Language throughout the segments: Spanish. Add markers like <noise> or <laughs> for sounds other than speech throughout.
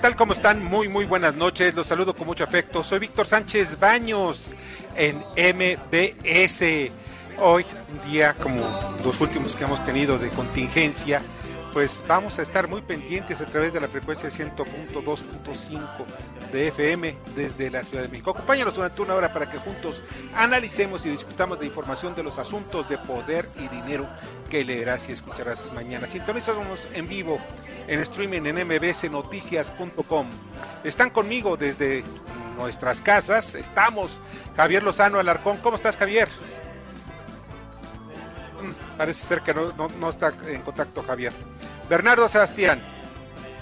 Tal? ¿Cómo están? Muy, muy buenas noches. Los saludo con mucho afecto. Soy Víctor Sánchez Baños en MBS. Hoy, un día como los últimos que hemos tenido de contingencia, pues vamos a estar muy pendientes a través de la frecuencia 100.2.5 de FM desde la Ciudad de México. Acompáñanos durante una hora para que juntos analicemos y discutamos de información de los asuntos de poder y dinero que leerás y escucharás mañana. Sintonízanos en vivo en streaming en mbsnoticias.com. Están conmigo desde nuestras casas. Estamos Javier Lozano Alarcón. ¿Cómo estás, Javier? Parece ser que no, no- no está en contacto Javier. Bernardo Sebastián.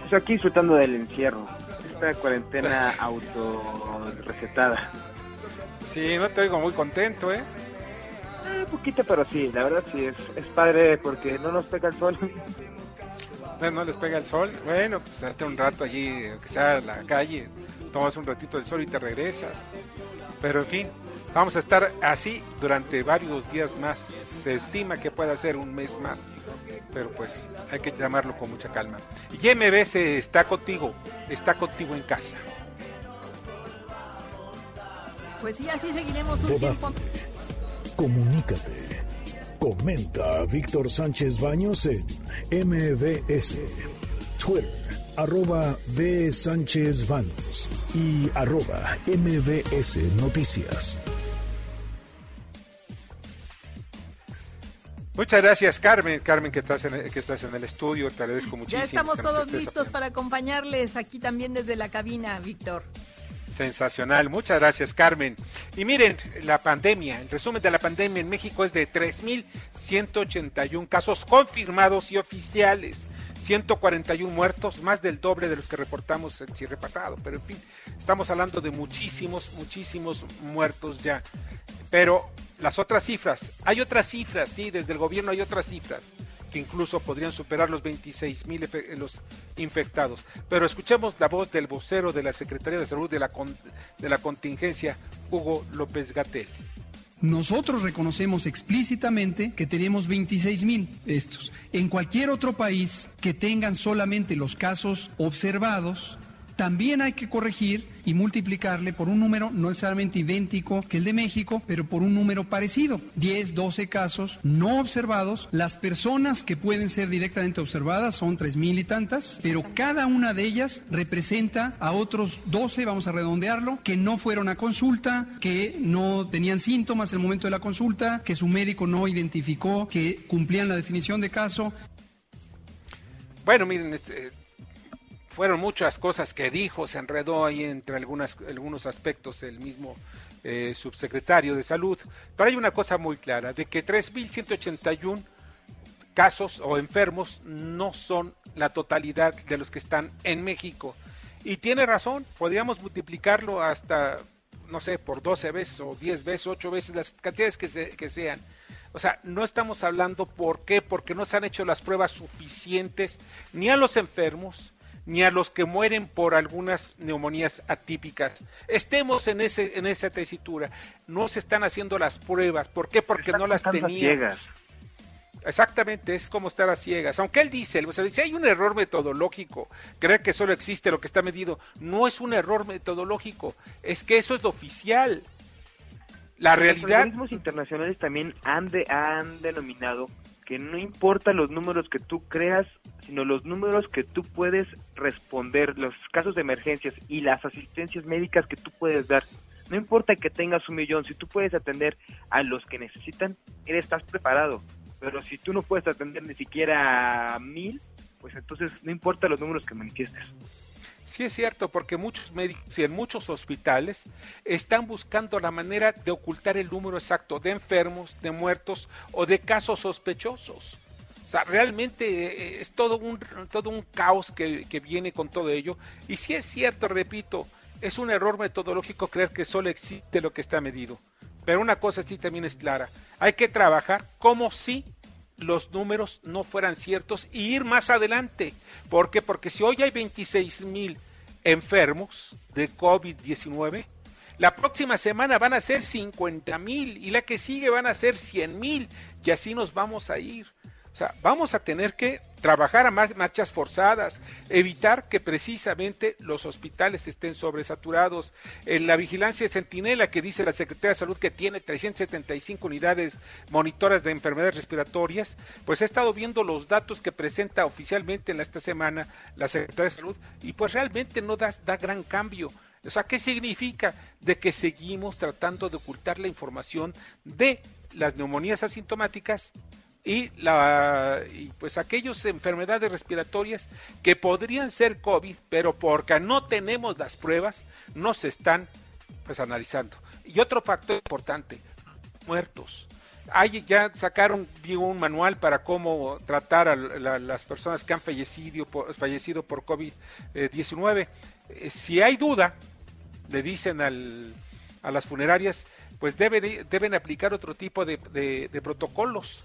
Pues aquí disfrutando del encierro. Esta cuarentena <laughs> autorrecetada. Sí, no te oigo muy contento, ¿eh? Eh, poquito, pero sí, la verdad sí, es, es padre porque no nos pega el sol. No, no les pega el sol. Bueno, pues salte un rato allí, que sea a la calle, tomas un ratito del sol y te regresas. Pero en fin, vamos a estar así durante varios días más. Se estima que pueda ser un mes más, pero pues hay que llamarlo con mucha calma. Y MBS está contigo, está contigo en casa. Pues sí, así seguiremos un tiempo. Comunícate. Comenta a Víctor Sánchez Baños en MBS. Twitter, arroba B. Sánchez Baños y arroba MBS Noticias. Muchas gracias, Carmen. Carmen, que estás en el, que estás en el estudio, te agradezco muchísimo. Ya estamos todos listos apoyando. para acompañarles aquí también desde la cabina, Víctor. Sensacional, muchas gracias Carmen. Y miren, la pandemia, el resumen de la pandemia en México es de 3.181 casos confirmados y oficiales, 141 muertos, más del doble de los que reportamos el cierre pasado, pero en fin, estamos hablando de muchísimos, muchísimos muertos ya. Pero las otras cifras, hay otras cifras, sí, desde el gobierno hay otras cifras que incluso podrían superar los 26 mil los infectados. Pero escuchemos la voz del vocero de la Secretaría de Salud de la, de la contingencia, Hugo López Gatel. Nosotros reconocemos explícitamente que tenemos 26 mil estos. En cualquier otro país que tengan solamente los casos observados, también hay que corregir y multiplicarle por un número no necesariamente idéntico que el de México, pero por un número parecido. 10, 12 casos no observados. Las personas que pueden ser directamente observadas son tres mil y tantas, pero cada una de ellas representa a otros 12, vamos a redondearlo, que no fueron a consulta, que no tenían síntomas en el momento de la consulta, que su médico no identificó, que cumplían la definición de caso. Bueno, miren, es, eh, fueron muchas cosas que dijo, se enredó ahí entre algunas, algunos aspectos el mismo eh, subsecretario de salud, pero hay una cosa muy clara, de que 3.181 casos o enfermos no son la totalidad de los que están en México. Y tiene razón, podríamos multiplicarlo hasta, no sé, por 12 veces o 10 veces, 8 veces, las cantidades que, se- que sean. O sea, no estamos hablando por qué, porque no se han hecho las pruebas suficientes ni a los enfermos, ni a los que mueren por algunas neumonías atípicas. Estemos en ese en esa tesitura. No se están haciendo las pruebas. ¿Por qué? Porque no las tenían. ciegas. Exactamente, es como estar a ciegas. Aunque él dice, o sea, dice, hay un error metodológico, creer que solo existe lo que está medido. No es un error metodológico, es que eso es lo oficial. La Los realidad, organismos internacionales también han, de, han denominado que no importa los números que tú creas, sino los números que tú puedes responder, los casos de emergencias y las asistencias médicas que tú puedes dar. No importa que tengas un millón, si tú puedes atender a los que necesitan, eres, estás preparado. Pero si tú no puedes atender ni siquiera a mil, pues entonces no importa los números que manifiestes. Sí es cierto, porque muchos médicos y en muchos hospitales están buscando la manera de ocultar el número exacto de enfermos, de muertos o de casos sospechosos. O sea, realmente eh, es todo un, todo un caos que, que viene con todo ello. Y sí es cierto, repito, es un error metodológico creer que solo existe lo que está medido. Pero una cosa sí también es clara, hay que trabajar como si los números no fueran ciertos y ir más adelante. ¿Por qué? Porque si hoy hay 26 mil enfermos de COVID-19, la próxima semana van a ser 50 mil y la que sigue van a ser 100 mil y así nos vamos a ir. Sea, vamos a tener que trabajar a marchas forzadas, evitar que precisamente los hospitales estén sobresaturados. En la vigilancia de centinela que dice la Secretaría de Salud que tiene 375 unidades monitoras de enfermedades respiratorias, pues he estado viendo los datos que presenta oficialmente en esta semana la Secretaría de Salud y pues realmente no da, da gran cambio. O sea, ¿qué significa? De que seguimos tratando de ocultar la información de las neumonías asintomáticas y, la, y pues aquellas enfermedades respiratorias que podrían ser COVID, pero porque no tenemos las pruebas, no se están pues analizando. Y otro factor importante, muertos. Hay, ya sacaron un manual para cómo tratar a la, las personas que han fallecido por, fallecido por COVID-19. Eh, si hay duda, le dicen al, a las funerarias, pues deben, deben aplicar otro tipo de, de protocolos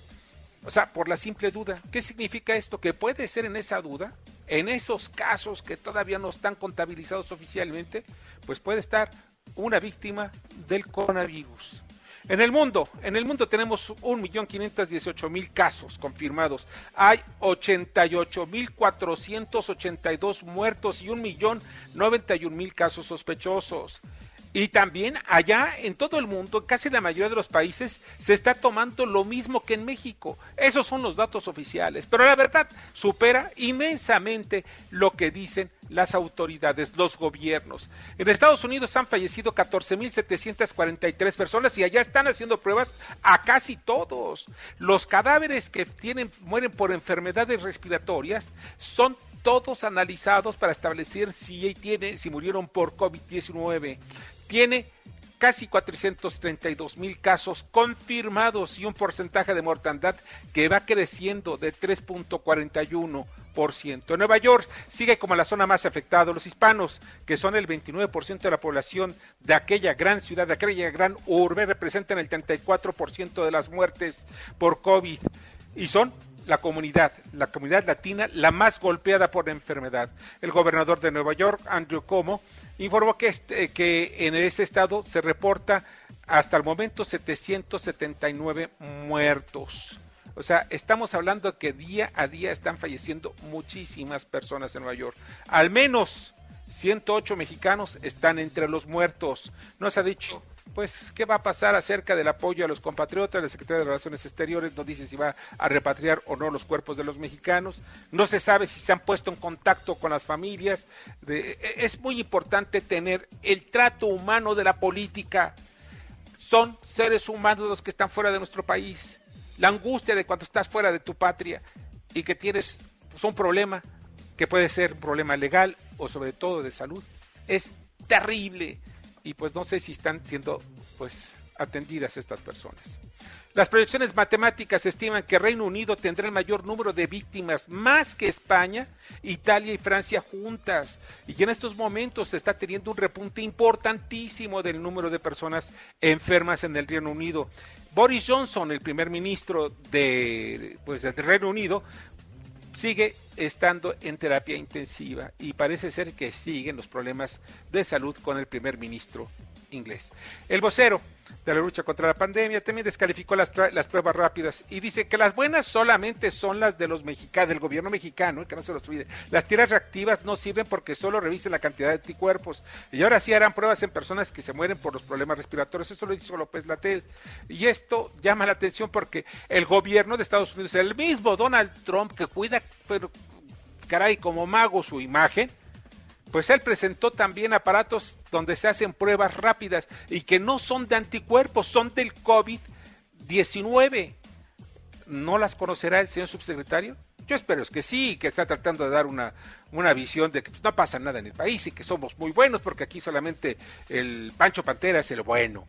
o sea, por la simple duda. ¿Qué significa esto? Que puede ser en esa duda, en esos casos que todavía no están contabilizados oficialmente, pues puede estar una víctima del coronavirus. En el mundo, en el mundo tenemos 1.518.000 casos confirmados. Hay 88.482 muertos y 1.091.000 casos sospechosos. Y también allá en todo el mundo, casi la mayoría de los países, se está tomando lo mismo que en México. Esos son los datos oficiales. Pero la verdad supera inmensamente lo que dicen las autoridades, los gobiernos. En Estados Unidos han fallecido 14.743 personas y allá están haciendo pruebas a casi todos. Los cadáveres que tienen, mueren por enfermedades respiratorias son todos analizados para establecer si, tiene, si murieron por COVID-19 tiene casi 432 mil casos confirmados y un porcentaje de mortandad que va creciendo de 3.41%. Nueva York sigue como la zona más afectada. Los hispanos, que son el 29% de la población de aquella gran ciudad, de aquella gran urbe, representan el 34% de las muertes por COVID y son la comunidad, la comunidad latina, la más golpeada por la enfermedad. El gobernador de Nueva York, Andrew Cuomo, informó que, este, que en ese estado se reporta hasta el momento 779 muertos. O sea, estamos hablando que día a día están falleciendo muchísimas personas en Nueva York. Al menos 108 mexicanos están entre los muertos. No se ha dicho pues, ¿qué va a pasar acerca del apoyo a los compatriotas? La Secretaría de Relaciones Exteriores no dice si va a repatriar o no los cuerpos de los mexicanos. No se sabe si se han puesto en contacto con las familias. E, es muy importante tener el trato humano de la política. Son seres humanos los que están fuera de nuestro país. La angustia de cuando estás fuera de tu patria y que tienes pues, un problema que puede ser un problema legal o sobre todo de salud es terrible y pues no sé si están siendo pues atendidas estas personas. Las proyecciones matemáticas estiman que Reino Unido tendrá el mayor número de víctimas, más que España, Italia y Francia juntas. Y en estos momentos se está teniendo un repunte importantísimo del número de personas enfermas en el Reino Unido. Boris Johnson, el primer ministro de, pues, del Reino Unido, sigue estando en terapia intensiva y parece ser que siguen los problemas de salud con el primer ministro inglés. El vocero de la lucha contra la pandemia también descalificó las, las pruebas rápidas y dice que las buenas solamente son las de los mexicanos, del gobierno mexicano, que no se los olvide. Las tierras reactivas no sirven porque solo revisen la cantidad de anticuerpos. Y ahora sí harán pruebas en personas que se mueren por los problemas respiratorios. Eso lo dijo López Latel. Y esto llama la atención porque el gobierno de Estados Unidos, el mismo Donald Trump que cuida, caray, como mago su imagen, pues él presentó también aparatos donde se hacen pruebas rápidas y que no son de anticuerpos, son del COVID-19. ¿No las conocerá el señor subsecretario? Yo espero que sí, que está tratando de dar una, una visión de que pues, no pasa nada en el país y que somos muy buenos porque aquí solamente el Pancho Pantera es el bueno.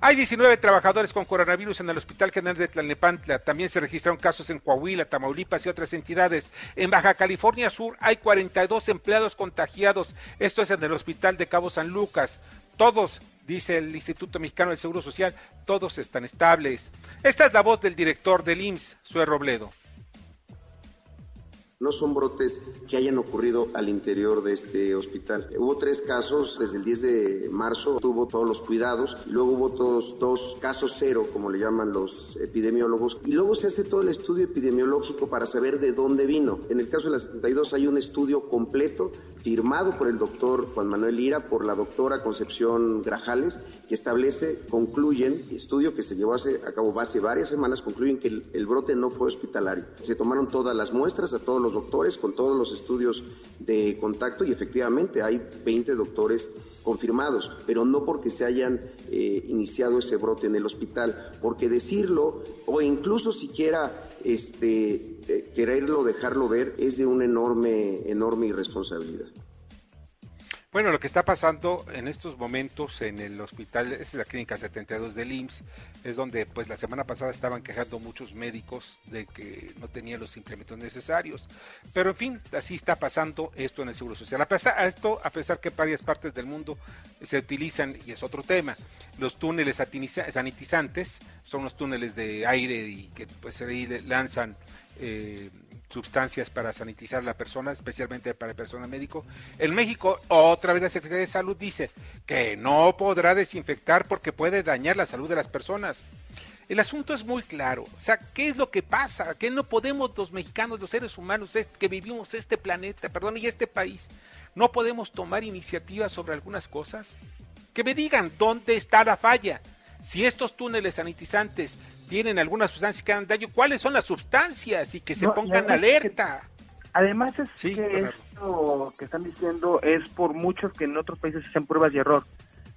Hay 19 trabajadores con coronavirus en el Hospital General de Tlalnepantla. También se registraron casos en Coahuila, Tamaulipas y otras entidades. En Baja California Sur hay 42 empleados contagiados. Esto es en el Hospital de Cabo San Lucas. Todos, dice el Instituto Mexicano del Seguro Social, todos están estables. Esta es la voz del director del IMSS, Sue Robledo no son brotes que hayan ocurrido al interior de este hospital. Hubo tres casos, desde el 10 de marzo tuvo todos los cuidados, luego hubo todos dos casos cero, como le llaman los epidemiólogos, y luego se hace todo el estudio epidemiológico para saber de dónde vino. En el caso de las 72 hay un estudio completo firmado por el doctor Juan Manuel Lira, por la doctora Concepción Grajales, que establece, concluyen, estudio que se llevó a cabo hace varias semanas, concluyen que el, brote no fue hospitalario. Se tomaron todas las muestras a todos los doctores con todos los estudios de contacto y efectivamente hay 20 doctores confirmados, pero no porque se hayan eh, iniciado ese brote en el hospital, porque decirlo o incluso siquiera este, eh, quererlo dejarlo ver es de una enorme, enorme irresponsabilidad. Bueno, lo que está pasando en estos momentos en el hospital, es la clínica 72 del IMSS, es donde pues la semana pasada estaban quejando muchos médicos de que no tenían los implementos necesarios. Pero en fin, así está pasando esto en el Seguro Social. A pesar esto, a pesar que en varias partes del mundo se utilizan, y es otro tema, los túneles sanitizantes, son los túneles de aire y que pues se lanzan eh, sustancias para sanitizar a la persona, especialmente para el personal médico. En México, otra vez la Secretaría de Salud dice que no podrá desinfectar porque puede dañar la salud de las personas. El asunto es muy claro. O sea, ¿qué es lo que pasa? ¿Qué no podemos los mexicanos, los seres humanos que vivimos este planeta, perdón, y este país, no podemos tomar iniciativas sobre algunas cosas? Que me digan dónde está la falla. Si estos túneles sanitizantes tienen algunas sustancias que dan daño, ¿cuáles son las sustancias? Y que se pongan alerta. además es que esto que están diciendo es por muchos que en otros países se hacen pruebas de error.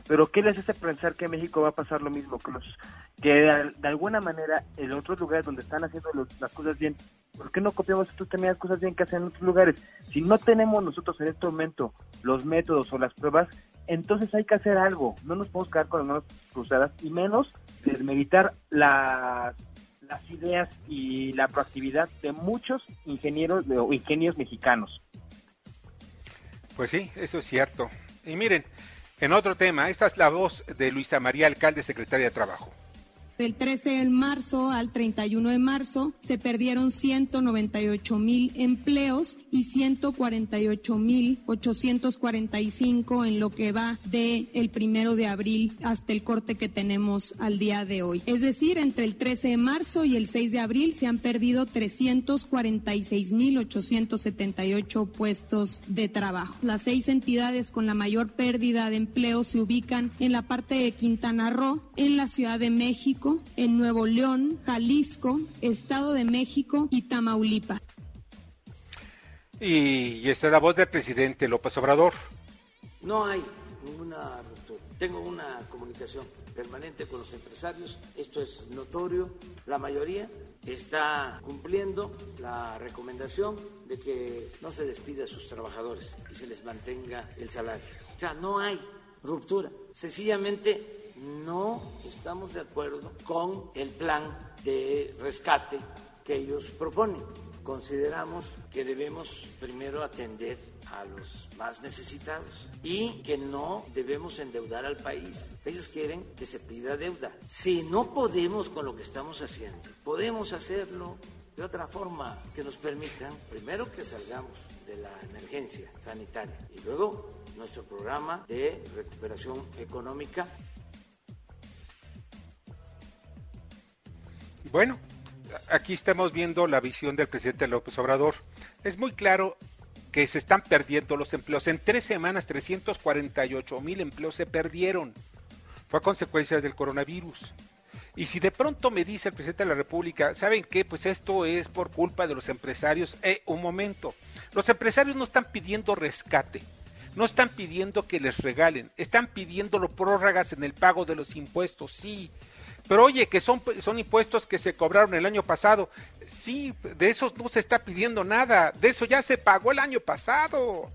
Pero ¿qué les hace pensar que en México va a pasar lo mismo? Que, los, que de, alguna manera en otros lugares donde están haciendo las cosas bien, ¿por qué no copiamos estos las cosas bien que hacen en otros lugares? Si no tenemos nosotros en este momento los métodos o las pruebas, entonces hay que hacer algo. No nos podemos quedar con las manos cruzadas y menos desmeditar las, las ideas y la proactividad de muchos ingenieros o ingenios mexicanos. Pues sí, eso es cierto. Y miren, en otro tema, esta es la voz de Luisa María Alcalde, secretaria de Trabajo. Del 13 de marzo al 31 de marzo se perdieron 198 mil empleos y 148 mil 845 en lo que va de el primero de abril hasta el corte que tenemos al día de hoy. Es decir, entre el 13 de marzo y el 6 de abril se han perdido 346 mil 878 puestos de trabajo. Las seis entidades con la mayor pérdida de empleo se ubican en la parte de Quintana Roo, en la Ciudad de México, en Nuevo León, Jalisco, Estado de México y Tamaulipas. Y, esta es la voz del presidente López Obrador. No hay ninguna ruptura. Tengo una comunicación permanente con los empresarios. Esto es notorio. La mayoría está cumpliendo la recomendación de que no se despida a sus trabajadores y se les mantenga el salario. O sea, no hay ruptura. Sencillamente no estamos de acuerdo con el plan de rescate que ellos proponen. Consideramos que debemos primero atender a los más necesitados y que no debemos endeudar al país. Ellos quieren que se pida deuda. Si no podemos con lo que estamos haciendo, podemos hacerlo de otra forma que nos permitan, primero que salgamos de la emergencia sanitaria y luego nuestro programa de recuperación económica Bueno, aquí estamos viendo la visión del presidente López Obrador. Es muy claro que se están perdiendo los empleos. En tres semanas, 348 mil empleos se perdieron. Fue a consecuencia del coronavirus. Y si de pronto me dice el presidente de la República, ¿saben qué? Pues esto es por culpa de los empresarios. Eh, un momento. Los empresarios no están pidiendo rescate. No están pidiendo que les regalen. Están pidiendo prórrogas en el pago de los impuestos. Sí Pero oye, que son, son impuestos que se cobraron el año pasado. Sí, de esos no se está pidiendo nada. De eso ya se pagó el año pasado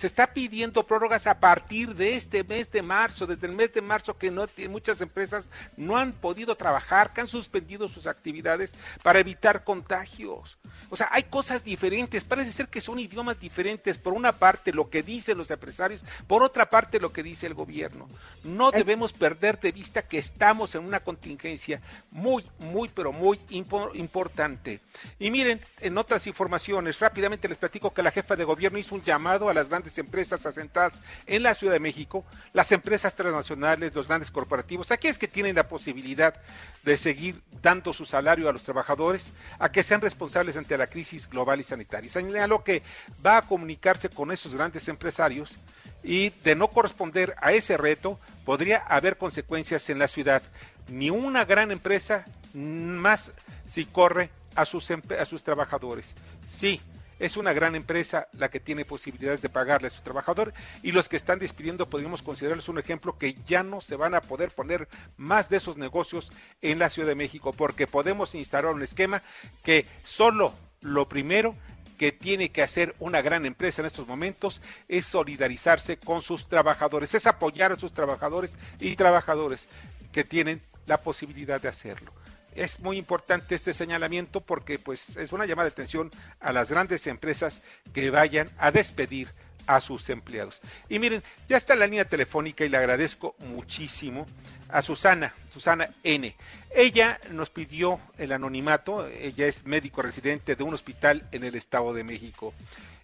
se está pidiendo prórrogas a partir de este mes de marzo, desde el mes de marzo que no muchas empresas no han podido trabajar, que han suspendido sus actividades para evitar contagios. O sea, hay cosas diferentes, parece ser que son idiomas diferentes, por una parte lo que dicen los empresarios, por otra parte lo que dice el gobierno. No debemos perder de vista que estamos en una contingencia muy, muy, pero muy importante. Y miren, en otras informaciones, rápidamente les platico que la jefa de gobierno hizo un llamado a las grandes empresas asentadas en la Ciudad de México, las empresas transnacionales, los grandes corporativos, aquellos que tienen la posibilidad de seguir dando su salario a los trabajadores, a que sean responsables ante la crisis global y sanitaria. Señaló que va a comunicarse con esos grandes empresarios y de no corresponder a ese reto podría haber consecuencias en la ciudad. Ni una gran empresa más si corre a sus, a sus trabajadores. Sí, es una gran empresa la que tiene posibilidades de pagarle a su trabajador y los que están despidiendo podríamos considerarlos un ejemplo que ya no se van a poder poner más de esos negocios en la Ciudad de México porque podemos instalar un esquema que solo lo primero que tiene que hacer una gran empresa en estos momentos es solidarizarse con sus trabajadores, es apoyar a sus trabajadores y trabajadores que tienen la posibilidad de hacerlo. Es muy importante este señalamiento porque pues es una llamada de atención a las grandes empresas que vayan a despedir a sus empleados. Y miren, ya está la línea telefónica y le agradezco muchísimo a Susana, Susana N. Ella nos pidió el anonimato, ella es médico residente de un hospital en el Estado de México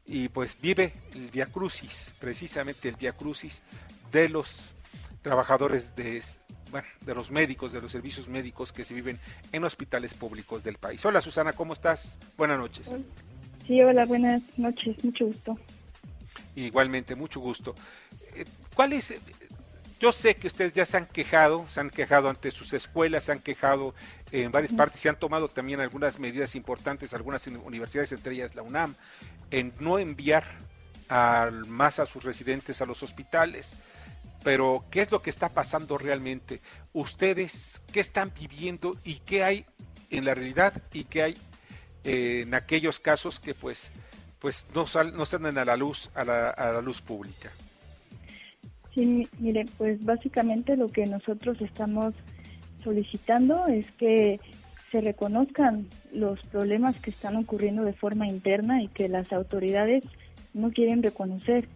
y pues vive el Via Crucis, precisamente el Via Crucis de los trabajadores de bueno, de los médicos, de los servicios médicos que se viven en hospitales públicos del país. Hola Susana, ¿cómo estás? Buenas noches. Sí, hola, buenas noches, mucho gusto. Igualmente, mucho gusto. Eh, ¿Cuál es? Yo sé que ustedes ya se han quejado, se han quejado ante sus escuelas, se han quejado en varias partes, se han tomado también algunas medidas importantes, algunas universidades, entre ellas la UNAM, en no enviar más a sus residentes a los hospitales pero ¿qué es lo que está pasando realmente? Ustedes, ¿qué están viviendo y qué hay en la realidad y qué hay eh, en aquellos casos que pues pues no, sal, no salen a la luz a la, a la luz pública? Sí, mire, pues básicamente lo que nosotros estamos solicitando es que se reconozcan los problemas que están ocurriendo de forma interna y que las autoridades no quieren reconocer,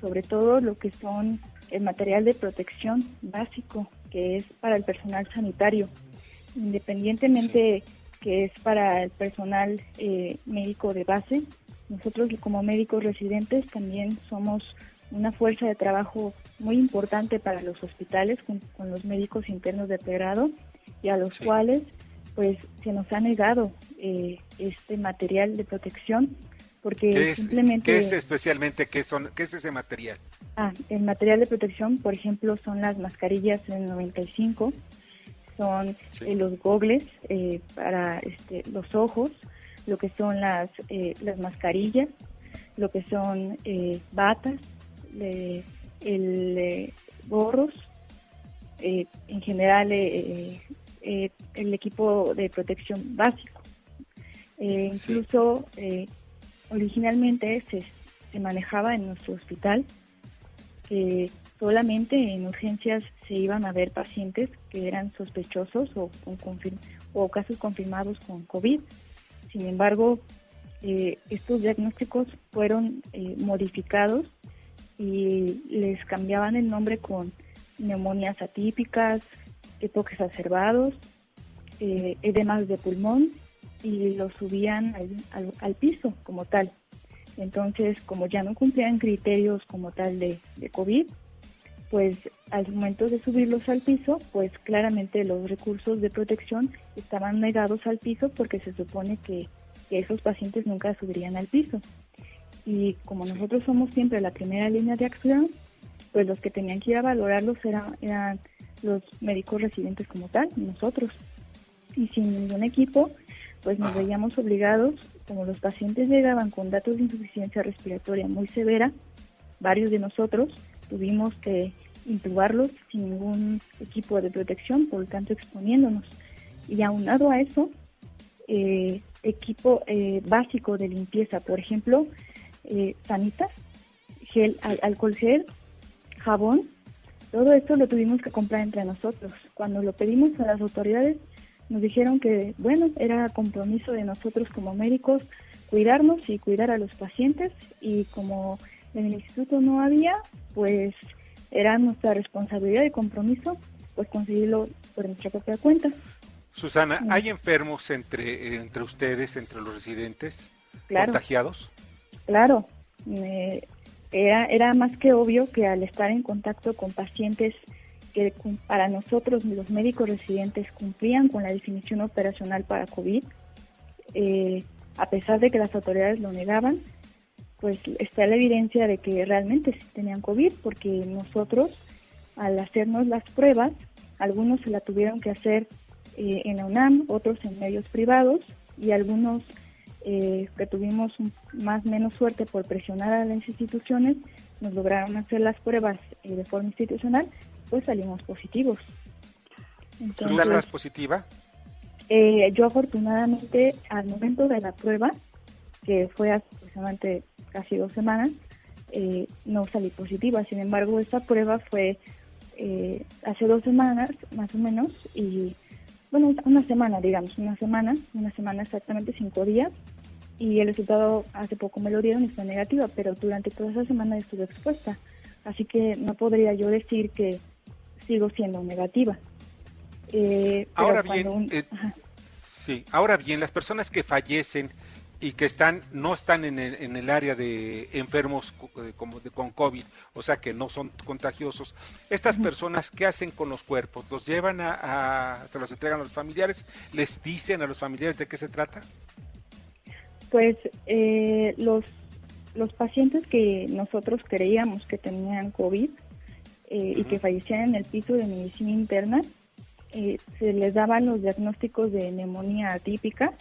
sobre todo lo que son el material de protección básico que es para el personal sanitario, independientemente que es para el personal eh, médico de base. Nosotros como médicos residentes también somos una fuerza de trabajo muy importante para los hospitales con, los médicos internos de pregrado y a los cuales pues se nos ha negado eh, este material de protección porque simplemente ¿qué es especialmente qué son qué es ese material Ah, el material de protección, por ejemplo, son las mascarillas en 95, son eh, los gogles eh, para este, los ojos, lo que son las, eh, las mascarillas, lo que son batas, el gorros, en general el equipo de protección básico. Incluso originalmente se, se manejaba en nuestro hospital que solamente en urgencias se iban a ver pacientes que eran sospechosos o, o casos confirmados con COVID. Sin embargo, eh, estos diagnósticos fueron eh, modificados y les cambiaban el nombre con neumonías atípicas, EPOC exacerbados, eh, edemas de pulmón y los subían al piso como tal. Entonces, como ya no cumplían criterios como tal de, COVID, pues al momento de subirlos al piso, pues claramente los recursos de protección estaban negados al piso porque se supone que, esos pacientes nunca subirían al piso. Y como nosotros somos siempre la primera línea de acción, pues los que tenían que ir a valorarlos eran, eran los médicos residentes como tal, nosotros. Y sin ningún equipo, pues nos veíamos obligados como los pacientes llegaban con datos de insuficiencia respiratoria muy severa, varios de nosotros tuvimos que intubarlos sin ningún equipo de protección, por lo tanto exponiéndonos. Y aunado a eso, eh, equipo eh, básico de limpieza, por ejemplo, eh, sanitas, gel, al- alcohol gel, jabón, todo esto lo tuvimos que comprar entre nosotros. Cuando lo pedimos a las autoridades, nos dijeron que, bueno, era compromiso de nosotros como médicos cuidarnos y cuidar a los pacientes y como en el instituto no había, pues era nuestra responsabilidad y compromiso pues conseguirlo por nuestra propia cuenta. Susana. ¿hay enfermos entre, entre ustedes, entre los residentes, Claro. contagiados? Claro, eh, era, era más que obvio que al estar en contacto con pacientes que para nosotros los médicos residentes cumplían con la definición operacional para COVID, eh, a pesar de que las autoridades lo negaban, pues está la evidencia de que realmente sí tenían COVID, porque nosotros al hacernos las pruebas, algunos se la tuvieron que hacer eh, en la UNAM, otros en medios privados y algunos eh, que tuvimos un- más menos suerte por presionar a las instituciones, nos lograron hacer las pruebas eh, de forma institucional, pues salimos positivos. ¿Tú estás positiva? Eh, yo afortunadamente al momento de la prueba, que fue aproximadamente casi dos semanas, eh, no salí positiva. Sin embargo, esta prueba fue eh, hace dos semanas más o menos y bueno, una semana, digamos, una semana, una semana exactamente cinco días y el resultado hace poco me lo dieron y fue negativa, pero durante toda esa semana estuve expuesta, así que no podría yo decir que sigo siendo negativa. Eh, Ahora bien, un- eh, sí, ahora bien, las personas que fallecen y que están no están en el, en el área de enfermos eh, como de, con COVID, o sea que no son contagiosos, estas personas qué hacen con los cuerpos, los llevan a, a- se los entregan a los familiares, les dicen a los familiares de qué se trata. Pues eh, los, los pacientes que nosotros creíamos que tenían COVID eh, y que fallecían en el piso de medicina interna, eh, se les daban los diagnósticos de neumonía atípica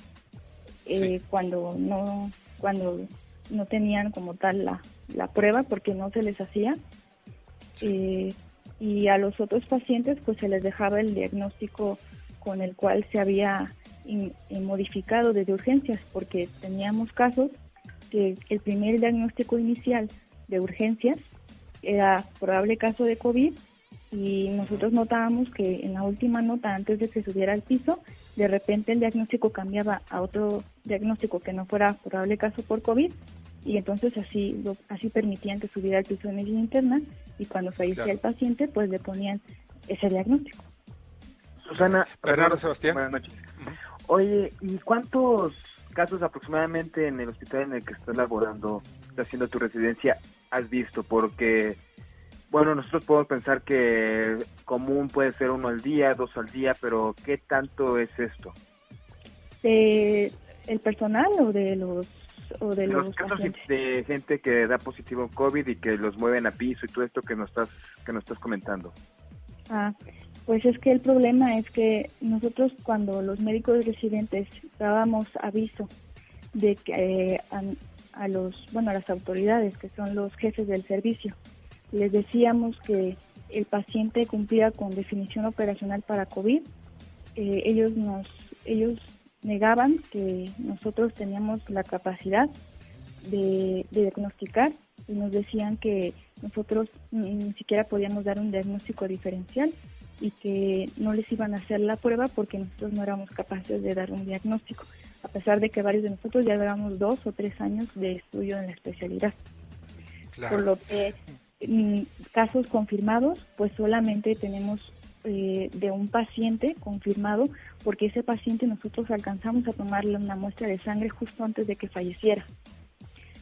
eh, cuando no cuando no tenían como tal la, la prueba porque no se les hacía. Eh, y a los otros pacientes pues se les dejaba el diagnóstico con el cual se había in- eh, modificado desde urgencias porque teníamos casos que el primer diagnóstico inicial de urgencias era probable caso de COVID y nosotros notábamos que en la última nota antes de que subiera al piso, de repente el diagnóstico cambiaba a otro diagnóstico que no fuera probable caso por COVID y entonces así lo- así permitían que subiera al piso de medicina interna y cuando fallecía Claro. el paciente pues le ponían ese diagnóstico. Susana. Bernardo Sebastián. Buenas noches. Oye, ¿y cuántos casos aproximadamente en el hospital en el que estás laborando, estás haciendo tu residencia, has visto? Porque, bueno, nosotros podemos pensar que común puede ser uno al día, dos al día, pero ¿qué tanto es esto? ¿De el personal o de los o de los, los casos pacientes? de gente que da positivo COVID y que los mueven a piso y todo esto que nos estás que nos estás comentando. Ah, pues es que el problema es que nosotros cuando los médicos residentes dábamos aviso de que eh, a, a los bueno a las autoridades que son los jefes del servicio les decíamos que el paciente cumplía con definición operacional para COVID eh, ellos nos ellos negaban que nosotros teníamos la capacidad de, de diagnosticar y nos decían que nosotros ni, ni siquiera podíamos dar un diagnóstico diferencial y que no les iban a hacer la prueba porque nosotros no éramos capaces de dar un diagnóstico, a pesar de que varios de nosotros ya llevamos dos o tres años de estudio en la especialidad. Claro. Por lo que casos confirmados, pues solamente tenemos eh, de un paciente confirmado, porque ese paciente nosotros alcanzamos a tomarle una muestra de sangre justo antes de que falleciera.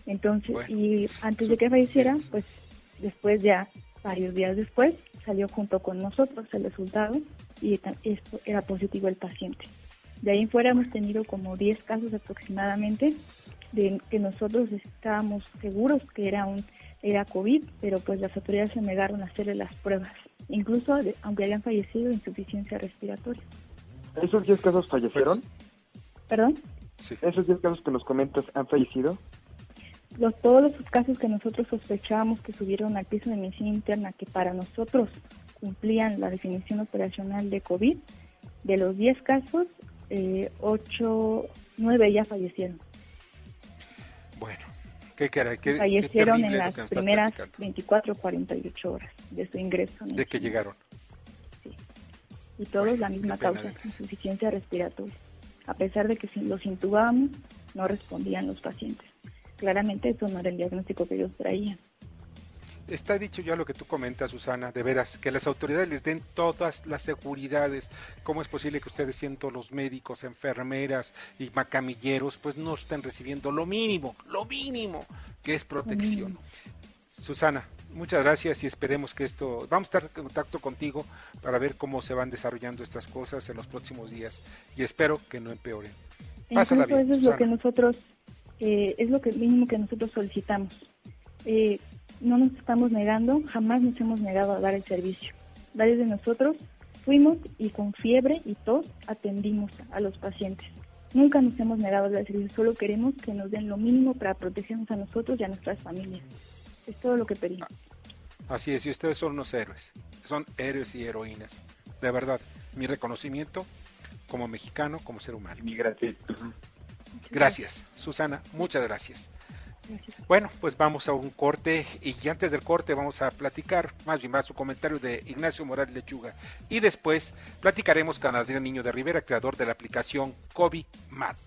Entonces, Bueno, y antes de que falleciera, pues después ya, varios días después, salió junto con nosotros el resultado y esto era positivo el paciente. De ahí en fuera hemos tenido como 10 casos aproximadamente de que nosotros estábamos seguros que era un era COVID, pero pues las autoridades se negaron a hacerle las pruebas, incluso de- aunque hayan fallecido de insuficiencia respiratoria. ¿Esos 10 casos fallecieron? ¿Perdón? ¿Esos 10 casos que nos comentas han fallecido? los, todos los casos que nosotros sospechábamos que subieron al piso de medicina interna, que para nosotros cumplían la definición operacional de COVID, de los 10 casos, eh, 8, 9 ya fallecieron. Bueno, qué caray, qué, fallecieron qué en las primeras platicando. 24 48 horas de su ingreso. de que llegaron. Y todos la misma causa, insuficiencia respiratoria. A pesar de que si los intubábamos, no respondían los pacientes. Claramente eso no era el diagnóstico que ellos traían. Está dicho ya lo que tú comentas, Susana, de veras, que las autoridades les den todas las seguridades. ¿Cómo es posible que ustedes, siendo los médicos, enfermeras y macamilleros, pues no estén recibiendo lo mínimo, lo mínimo, que es protección? Susana, muchas gracias y esperemos que esto, vamos a estar en contacto contigo para ver cómo se van desarrollando estas cosas en los próximos días y espero que no empeoren. Pásala Incluso bien, eso es lo que nosotros, eh, es lo que mínimo que nosotros solicitamos. Eh, no nos estamos negando, jamás nos hemos negado a dar el servicio. Varios de nosotros fuimos y con fiebre y tos atendimos a los pacientes. Nunca nos hemos negado a dar el servicio, solo queremos que nos den lo mínimo para protegernos a nosotros y a nuestras familias. Es todo lo que pedimos. Así es, y ustedes son unos héroes, son héroes y heroínas. De verdad, mi reconocimiento como mexicano, como ser humano. Mi gratitud. Gracias, Susana, muchas gracias. Bueno, pues vamos a un corte y antes del corte vamos a platicar, más bien va su comentario de Ignacio Morales Lechuga y después platicaremos con Adrián Niño de Rivera, creador de la aplicación COVID Mat.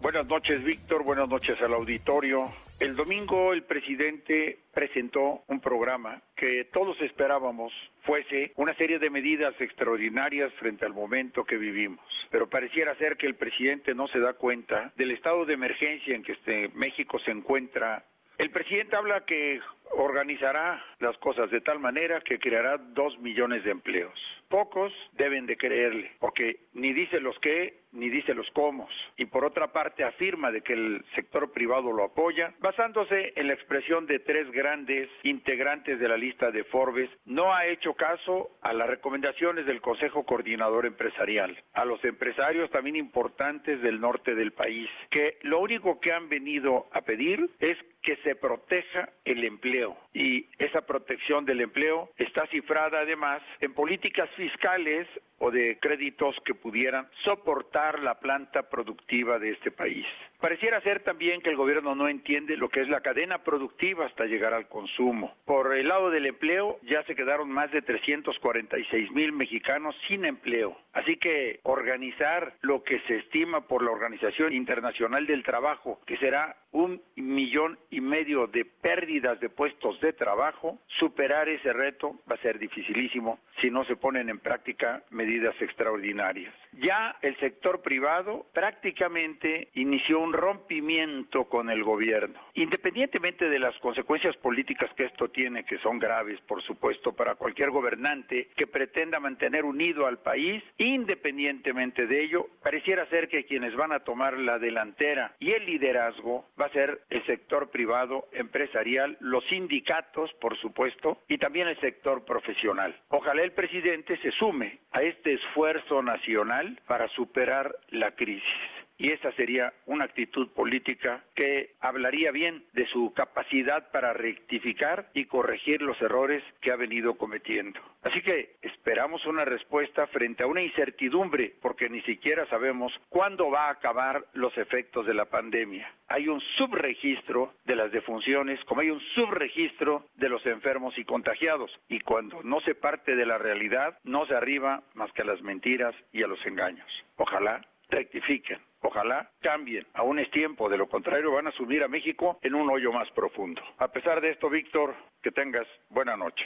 Buenas noches, Víctor. Buenas noches al auditorio. El domingo el presidente presentó un programa que todos esperábamos fuese una serie de medidas extraordinarias frente al momento que vivimos. Pero pareciera ser que el presidente no se da cuenta del estado de emergencia en que este México se encuentra. El presidente habla que organizará las cosas de tal manera que creará dos millones de empleos. Pocos deben de creerle, porque ni dice los qué ni dice los cómo. Y por otra parte afirma de que el sector privado lo apoya, basándose en la expresión de tres grandes integrantes de la lista de Forbes, no ha hecho caso a las recomendaciones del Consejo Coordinador Empresarial, a los empresarios también importantes del norte del país, que lo único que han venido a pedir es que se proteja el empleo. Y esa protección del empleo está cifrada además en políticas fiscales o de créditos que pudieran soportar la planta productiva de este país. Pareciera ser también que el gobierno no entiende lo que es la cadena productiva hasta llegar al consumo. Por el lado del empleo, ya se quedaron más de 346 mil mexicanos sin empleo. Así que organizar lo que se estima por la Organización Internacional del Trabajo, que será un millón y medio de pérdidas de puestos de trabajo, superar ese reto va a ser dificilísimo si no se ponen en práctica medidas extraordinarias. Ya el sector privado prácticamente inició un rompimiento con el gobierno. Independientemente de las consecuencias políticas que esto tiene, que son graves, por supuesto, para cualquier gobernante que pretenda mantener unido al país, independientemente de ello, pareciera ser que quienes van a tomar la delantera y el liderazgo va a ser el sector privado empresarial, los sindicatos, por supuesto, y también el sector profesional. Ojalá el presidente se sume a este esfuerzo nacional para superar la crisis. Y esa sería una actitud política que hablaría bien de su capacidad para rectificar y corregir los errores que ha venido cometiendo. Así que esperamos una respuesta frente a una incertidumbre porque ni siquiera sabemos cuándo va a acabar los efectos de la pandemia. Hay un subregistro de las defunciones, como hay un subregistro de los enfermos y contagiados. Y cuando no se parte de la realidad, no se arriba más que a las mentiras y a los engaños. Ojalá rectifiquen. Ojalá cambien. Aún es tiempo, de lo contrario van a sumir a México en un hoyo más profundo. A pesar de esto, Víctor, que tengas buena noche.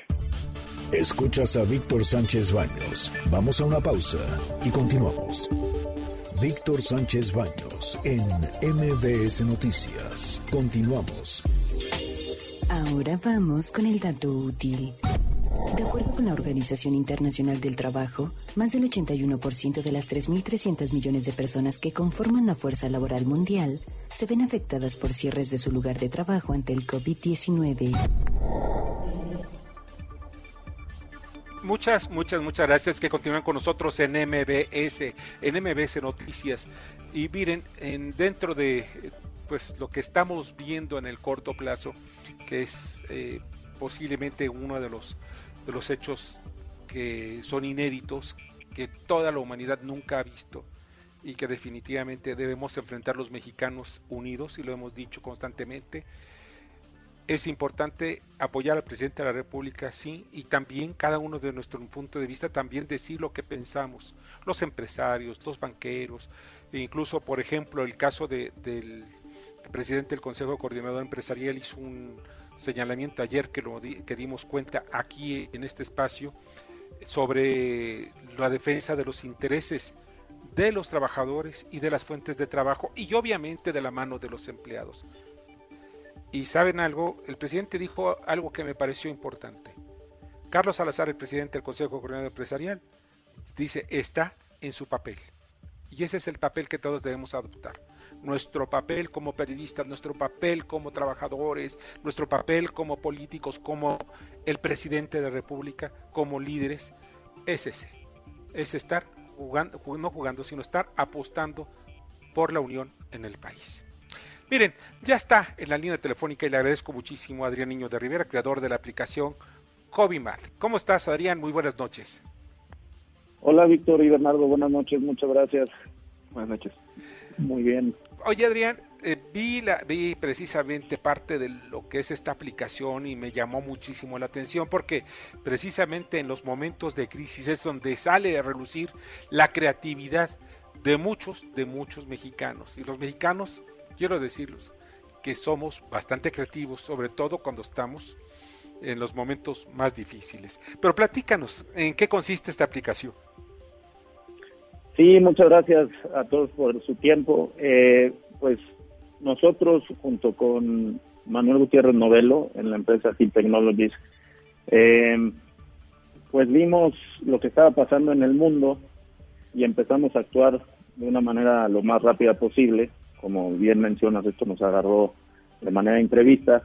Escuchas a Víctor Sánchez Baños. Vamos a una pausa y continuamos. Víctor Sánchez Baños en MBS Noticias. Continuamos. Ahora vamos con el dato útil. De acuerdo con la Organización Internacional del Trabajo, más del 81% de las 3.300 millones de personas que conforman la fuerza laboral mundial se ven afectadas por cierres de su lugar de trabajo ante el COVID-19. Muchas, muchas, muchas gracias que continúan con nosotros en MBS, en MBS Noticias. Y miren, en, dentro de pues lo que estamos viendo en el corto plazo, que es eh, posiblemente uno de los, de los hechos que son inéditos, que toda la humanidad nunca ha visto y que definitivamente debemos enfrentar los mexicanos unidos, y lo hemos dicho constantemente. Es importante apoyar al presidente de la República, sí, y también cada uno de nuestro punto de vista, también decir lo que pensamos, los empresarios, los banqueros, e incluso, por ejemplo, el caso de, del presidente del Consejo Coordinador Empresarial hizo un señalamiento ayer que, lo que dimos cuenta aquí en este espacio sobre la defensa de los intereses de los trabajadores y de las fuentes de trabajo y obviamente de la mano de los empleados. Y saben algo, el presidente dijo algo que me pareció importante. Carlos Salazar, el presidente del Consejo Coordinador Empresarial, dice, está en su papel. Y ese es el papel que todos debemos adoptar. Nuestro papel como periodistas, nuestro papel como trabajadores, nuestro papel como políticos, como el presidente de la República, como líderes, es ese. Es estar jugando, no jugando, sino estar apostando por la unión en el país. Miren, ya está en la línea telefónica y le agradezco muchísimo a Adrián Niño de Rivera, creador de la aplicación COVIMAD. ¿Cómo estás, Adrián? Muy buenas noches. Hola, Víctor y Bernardo. Buenas noches. Muchas gracias. Buenas noches. Muy bien. Oye, Adrián, eh, vi, la, vi precisamente parte de lo que es esta aplicación y me llamó muchísimo la atención porque precisamente en los momentos de crisis es donde sale a relucir la creatividad de muchos, de muchos mexicanos. Y los mexicanos, quiero decirlos, que somos bastante creativos, sobre todo cuando estamos en los momentos más difíciles. Pero platícanos, ¿en qué consiste esta aplicación? Sí, muchas gracias a todos por su tiempo. Eh, pues nosotros, junto con Manuel Gutiérrez Novelo, en la empresa Team Technologies, eh, pues vimos lo que estaba pasando en el mundo y empezamos a actuar de una manera lo más rápida posible. Como bien mencionas, esto nos agarró de manera imprevista.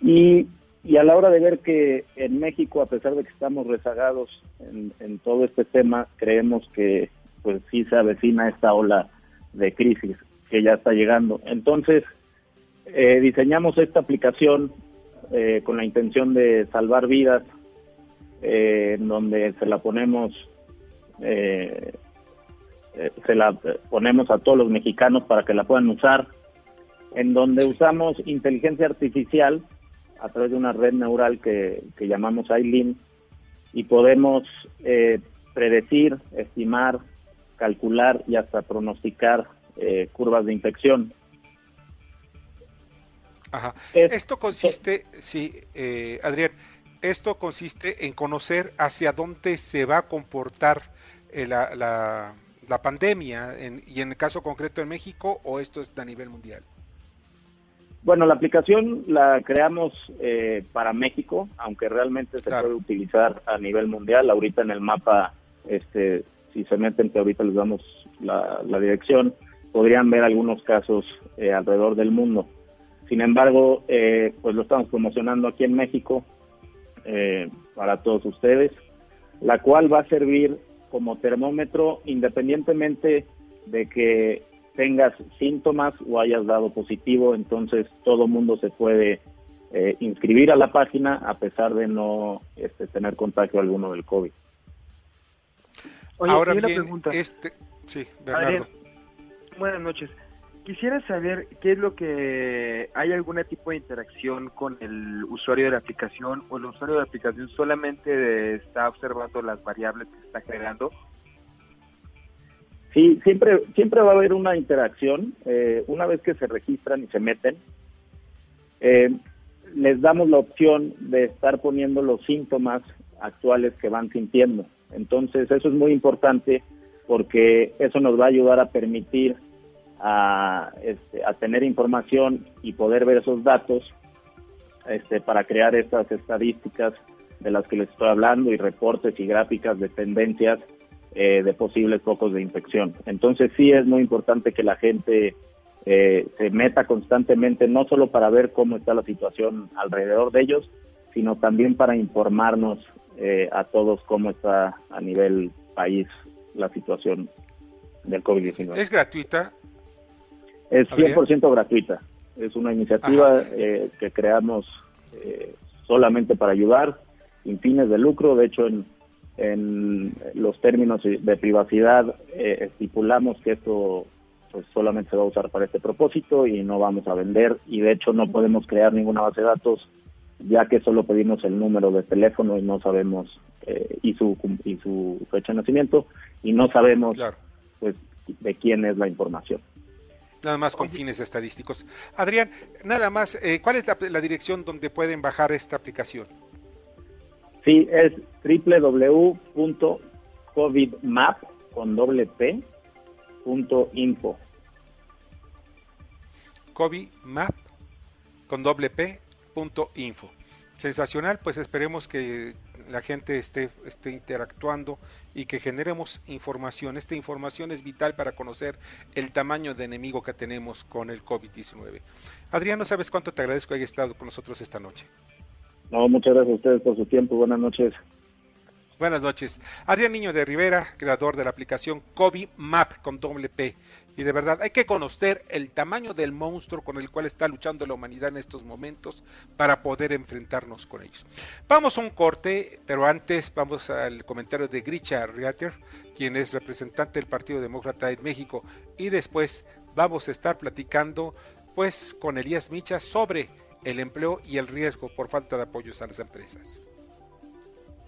Y, y a la hora de ver que en México, a pesar de que estamos rezagados en, todo este tema, creemos que pues sí se avecina esta ola de crisis que ya está llegando. Entonces, eh, diseñamos esta aplicación eh, con la intención de salvar vidas, eh, en donde se la ponemos, se la ponemos a todos los mexicanos para que la puedan usar, en donde usamos inteligencia artificial a través de una red neural que, que llamamos Aileen y podemos predecir, estimar, calcular y hasta pronosticar eh, curvas de infección. Ajá. esto consiste, sí, eh, Adrián, esto consiste en conocer hacia dónde se va a comportar eh, la, la, pandemia y en el caso concreto en México o esto es a nivel mundial. Bueno, la aplicación la creamos para México, aunque realmente se puede utilizar a nivel mundial. Ahorita en el mapa, este, si se meten, que ahorita les damos la, dirección, podrían ver algunos casos eh, alrededor del mundo. Sin embargo, eh, pues lo estamos promocionando aquí en México eh, para todos ustedes, la cual va a servir como termómetro independientemente de que tengas síntomas o hayas dado positivo, entonces todo mundo se puede inscribir a la página a pesar de no este, tener contacto alguno del COVID. Ahora bien, pregunta. Este, sí, Bernardo. buenas noches. Quisiera saber qué es lo que hay algún tipo de interacción con el usuario de la aplicación o el usuario de la aplicación solamente está observando las variables que está generando. Sí, siempre siempre va a haber una interacción. Eh, una vez que se registran y se meten, eh, les damos la opción de estar poniendo los síntomas actuales que van sintiendo. Entonces, eso es muy importante porque eso nos va a ayudar a permitir a, este, tener información y poder ver esos datos este, para crear estas estadísticas de las que les estoy hablando y reportes y gráficas de tendencias eh, de posibles focos de infección. Entonces sí es muy importante que la gente eh, se meta constantemente, no solo para ver cómo está la situación alrededor de ellos, sino también para informarnos eh, a todos cómo está a nivel país la situación del COVID-19. ¿Es gratuita? Es Adrián. 100% gratuita. Es una iniciativa eh, que creamos eh, solamente para ayudar, sin fines de lucro. De hecho, en, en los términos de privacidad eh, estipulamos que esto pues solamente se va a usar para este propósito y no vamos a vender y de hecho no podemos crear ninguna base de datos ya que solo pedimos el número de teléfono y no sabemos eh, y su y su fecha de nacimiento y no sabemos pues de quién es la información. Nada más con fines estadísticos. Adrián, nada más, eh, ¿cuál es la, la dirección donde pueden bajar esta aplicación? Sí, es www.covidmap con doble p punto info. COVIDmap con doble p punto info. Sensacional, pues esperemos que la gente esté, esté interactuando y que generemos información. Esta información es vital para conocer el tamaño de enemigo que tenemos con el COVID-19. Adrián, no sabes cuánto te agradezco que hayas estado con nosotros esta noche. No, muchas gracias a ustedes por su tiempo. Buenas noches. Buenas noches. Adrián Niño de Rivera, creador de la aplicación COVID Map con doble P. Y de verdad, hay que conocer el tamaño del monstruo con el cual está luchando la humanidad en estos momentos para poder enfrentarnos con ellos. Vamos a un corte, pero antes vamos al comentario de Grisha Rieter, quien es representante del Partido Demócrata en México. Y después vamos a estar platicando pues con Elías Micha sobre el empleo y el riesgo por falta de apoyos a las empresas.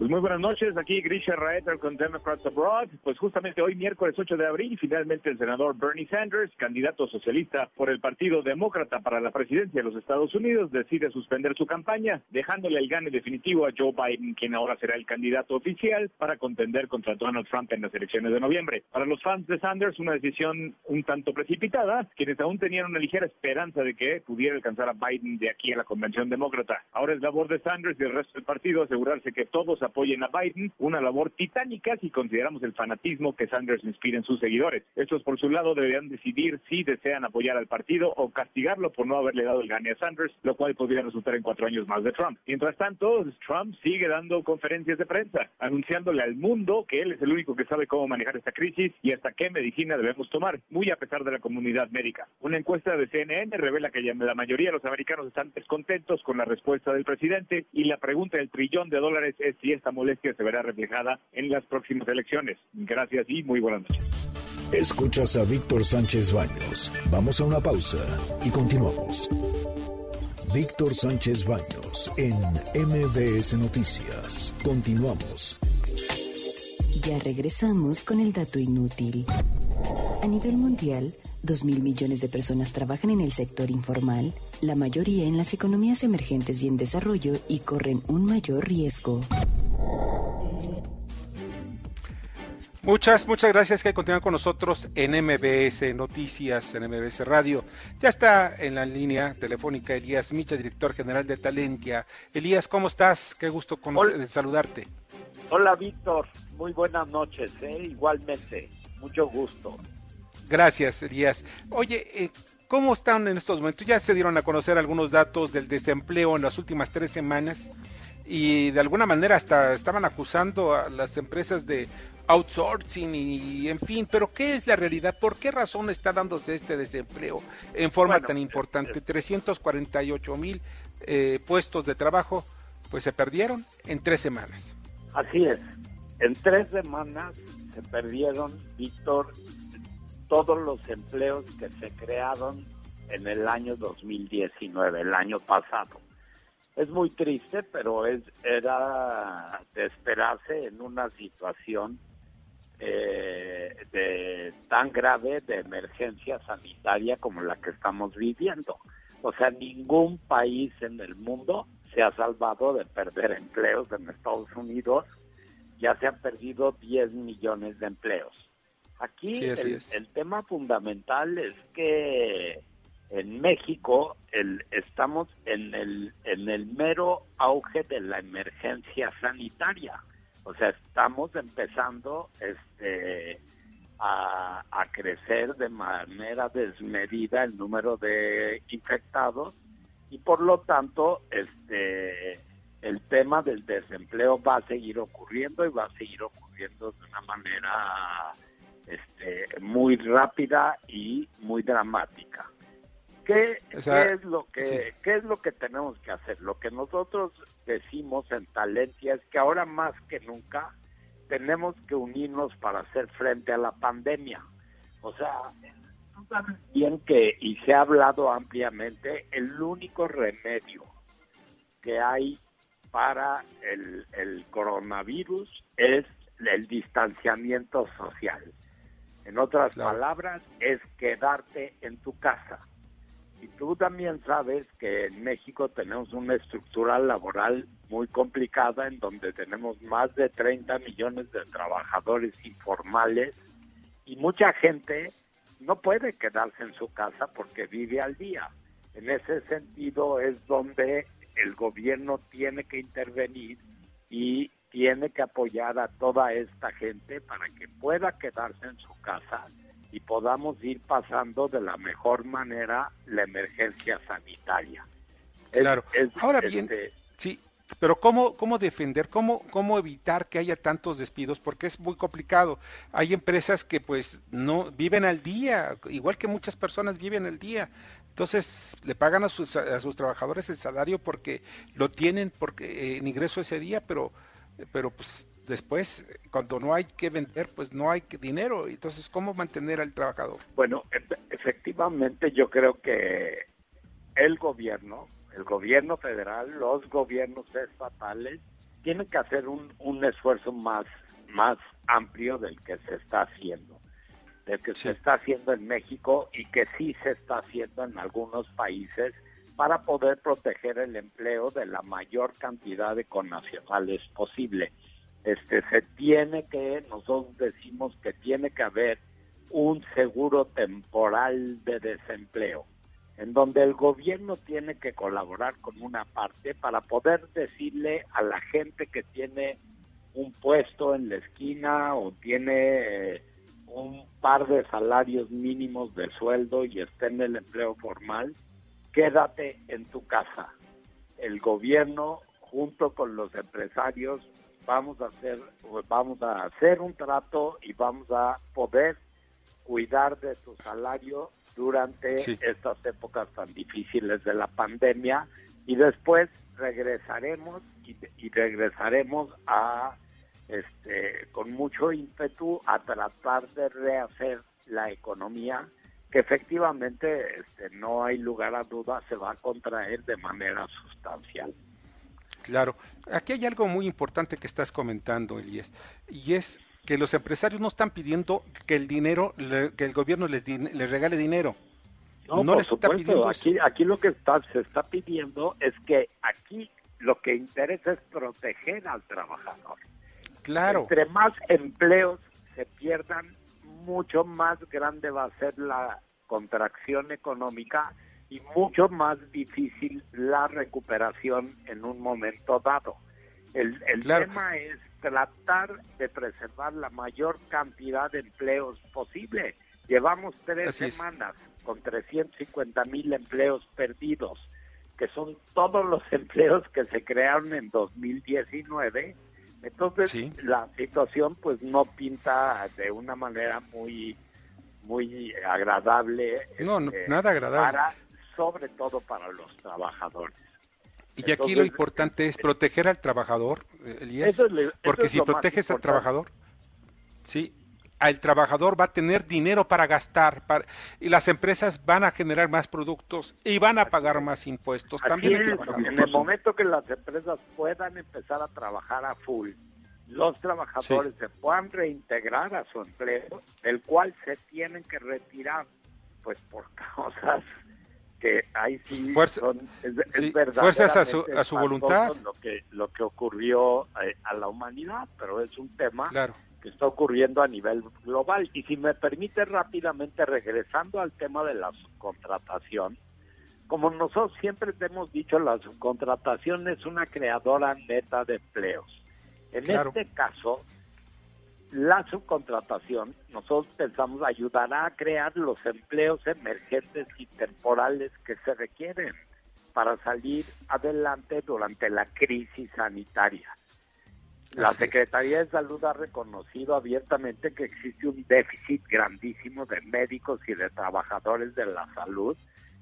Pues muy buenas noches, aquí Grisha Raeter con Democrats Abroad. Pues justamente hoy, miércoles 8 de abril, finalmente el senador Bernie Sanders, candidato socialista por el Partido Demócrata para la presidencia de los Estados Unidos, decide suspender su campaña, dejándole el gane definitivo a Joe Biden, quien ahora será el candidato oficial para contender contra Donald Trump en las elecciones de noviembre. Para los fans de Sanders, una decisión un tanto precipitada, quienes aún tenían una ligera esperanza de que pudiera alcanzar a Biden de aquí a la convención demócrata. Ahora es labor de Sanders y el resto del partido asegurarse que todos apoyen a Biden, una labor titánica si consideramos el fanatismo que Sanders inspira en sus seguidores. Estos por su lado deberán decidir si desean apoyar al partido o castigarlo por no haberle dado el gane a Sanders, lo cual podría resultar en cuatro años más de Trump. Mientras tanto, Trump sigue dando conferencias de prensa, anunciándole al mundo que él es el único que sabe cómo manejar esta crisis y hasta qué medicina debemos tomar, muy a pesar de la comunidad médica. Una encuesta de CNN revela que ya la mayoría de los americanos están descontentos con la respuesta del presidente y la pregunta del trillón de dólares es si esta molestia se verá reflejada en las próximas elecciones. Gracias y muy buenas noches. Escuchas a Víctor Sánchez Baños. Vamos a una pausa y continuamos. Víctor Sánchez Baños en MBS Noticias. Continuamos. Ya regresamos con el dato inútil. A nivel mundial, 2 mil millones de personas trabajan en el sector informal, la mayoría en las economías emergentes y en desarrollo y corren un mayor riesgo. Muchas, muchas gracias que continúan con nosotros en MBS Noticias, en MBS Radio. Ya está en la línea telefónica Elías Micha, director general de Talentia. Elías, ¿cómo estás? Qué gusto conocer, de saludarte. Hola Víctor, muy buenas noches, ¿eh? igualmente, mucho gusto. Gracias, Elías. Oye, eh, ¿cómo están en estos momentos? Ya se dieron a conocer algunos datos del desempleo en las últimas tres semanas y de alguna manera hasta estaban acusando a las empresas de outsourcing y en fin, pero ¿qué es la realidad? ¿Por qué razón está dándose este desempleo en forma Bueno, tan importante? 348 mil eh, puestos de trabajo pues se perdieron en tres semanas. Así es, en tres semanas se perdieron, Víctor, todos los empleos que se crearon en el año 2019, el año pasado. Es muy triste, pero es era de esperarse en una situación eh, de tan grave de emergencia sanitaria como la que estamos viviendo. O sea, ningún país en el mundo se ha salvado de perder empleos en Estados Unidos. Ya se han perdido 10 millones de empleos. Aquí Sí, el tema fundamental es que en México el, estamos en el, en el mero auge de la emergencia sanitaria. O sea, estamos empezando este, a, a crecer de manera desmedida el número de infectados y por lo tanto este el tema del desempleo va a seguir ocurriendo y va a seguir ocurriendo de una manera este, muy rápida y muy dramática. ¿Qué, O sea, qué es lo que sí. qué es lo que tenemos que hacer? Lo que nosotros decimos en Talentia es que ahora más que nunca tenemos que unirnos para hacer frente a la pandemia. O sea, tú sabes bien que y se ha hablado ampliamente el único remedio que hay para el, el coronavirus es el distanciamiento social. En otras palabras, es quedarte en tu casa. Y tú también sabes que en México tenemos una estructura laboral muy complicada en donde tenemos más de 30 millones de trabajadores informales y mucha gente no puede quedarse en su casa porque vive al día. En ese sentido es donde el gobierno tiene que intervenir y tiene que apoyar a toda esta gente para que pueda quedarse en su casa y podamos ir pasando de la mejor manera la emergencia sanitaria. Claro. es- Ahora bien, este, sí, pero ¿cómo, cómo defender, cómo, cómo evitar que haya tantos despidos? Porque es muy complicado. Hay empresas que pues no viven al día, igual que muchas personas viven al día. Entonces le pagan a sus, a sus trabajadores el salario porque lo tienen porque eh, en ingreso ese día, pero, pero pues después cuando no hay que vender, pues no hay dinero. Entonces, ¿cómo mantener al trabajador? Bueno, efectivamente yo creo que el gobierno, el gobierno federal, los gobiernos estatales, tienen que hacer un, un esfuerzo más, más amplio del que se está haciendo, del que se está haciendo en México y que sí se está haciendo en algunos países para poder proteger el empleo de la mayor cantidad de connacionales posible. Este se tiene que, nosotros decimos que tiene que haber un seguro temporal de desempleo, en donde el gobierno tiene que colaborar con una parte para poder decirle a la gente que tiene un puesto en la esquina o tiene eh, un par de salarios mínimos de sueldo y está en el empleo formal, quédate en tu casa. El gobierno junto con los empresarios vamos a hacer vamos a hacer un trato y vamos a poder cuidar de tu salario durante Sí. estas épocas tan difíciles de la pandemia y después regresaremos y, y regresaremos a este con mucho ímpetu a tratar de rehacer la economía que efectivamente este, no hay lugar a duda se va a contraer de manera sustancial. Claro, aquí hay algo muy importante que estás comentando, Elías, y es que los empresarios no están pidiendo que el dinero, le- que el gobierno les, les regale dinero. No, No por les está supuesto. pidiendo eso. aquí, aquí lo que está, se está pidiendo es que aquí lo que interesa es proteger al trabajador. Claro. Entre más empleos se pierdan, mucho más grande va a ser la contracción económica y mucho más difícil la recuperación en un momento dado. El, el Claro. tema es tratar de preservar la mayor cantidad de empleos posible. Llevamos tres Así es. semanas con 350 mil empleos perdidos, que son todos los <laughs> empleos que se crearon en 2019. Entonces, Sí. la situación pues no pinta de una manera muy muy agradable. No, no, este, nada agradable. Para, sobre todo para los trabajadores. Y aquí lo importante es proteger al trabajador, eh, Elías, es porque si proteges al trabajador, sí, el trabajador va a tener dinero para gastar, para, y las empresas van a generar más productos y van a pagar más impuestos. Así También el es, en el momento que las empresas puedan empezar a trabajar a full, los trabajadores se puedan reintegrar a su empleo, del cual se tienen que retirar, pues por <laughs> causas que ahí sí Fuerza- son, es, es sí, fuerzas a su- a su voluntad. Lo que, lo que ocurrió eh, a la humanidad, pero es un tema Claro. Que está ocurriendo a nivel global. Y si me permite rápidamente, regresando al tema de la subcontratación, como nosotros siempre te hemos dicho, la subcontratación es una creadora neta de empleos. En Claro. este caso, la subcontratación, nosotros pensamos, ayudará a crear los empleos emergentes y temporales que se requieren para salir adelante durante la crisis sanitaria. La. Secretaría de Salud ha reconocido abiertamente que existe un déficit grandísimo de médicos y de trabajadores de la salud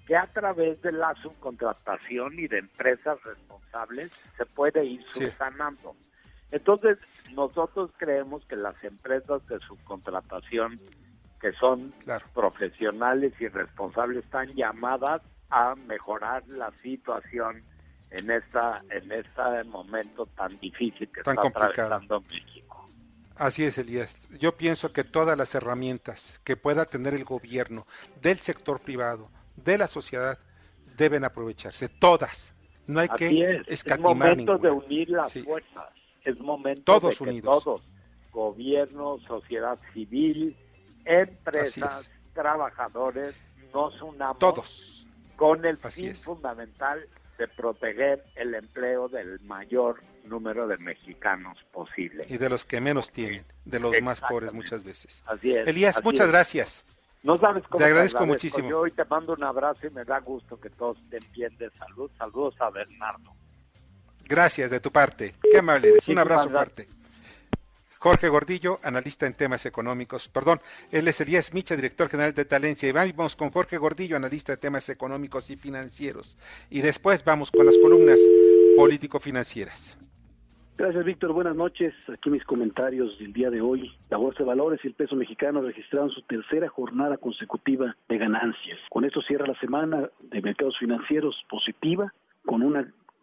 que a través de la subcontratación y de empresas responsables se puede ir Sí. subsanando. Entonces, nosotros creemos que las empresas de subcontratación que son profesionales y responsables están llamadas a mejorar la situación en esta en este momento tan difícil que Tan está complicado. atravesando México. Así es, Elías. Yo pienso que todas las herramientas que pueda tener el gobierno, del sector privado, de la sociedad, deben aprovecharse. Todas. No hay Así que es, es escatimar momento de unir las Sí. fuerzas, es momento Todos de que unidos. todos, gobierno, sociedad civil, empresas, trabajadores, nos unamos Todos. con el Así fin es. fundamental de proteger el empleo del mayor número de mexicanos posible. Y de los que menos tienen, de los más pobres muchas veces. Así es, Elías, así muchas es. gracias. No sabes cómo Te agradezco muchísimo. Yo hoy te mando un abrazo y me da gusto que todos estén bien de salud. Saludos a Bernardo. Gracias de tu parte. Qué amable eres. Un abrazo fuerte. Jorge Gordillo, analista en temas económicos. Perdón, él es Elías Micha, director general de Talencia. Y vamos con Jorge Gordillo, analista de temas económicos y financieros. Y después vamos con las columnas político-financieras. Gracias, Víctor. Buenas noches. Aquí mis comentarios del día de hoy. La Bolsa de Valores y el peso mexicano registraron su tercera jornada consecutiva de ganancias. Con esto cierra la semana de mercados financieros positiva, con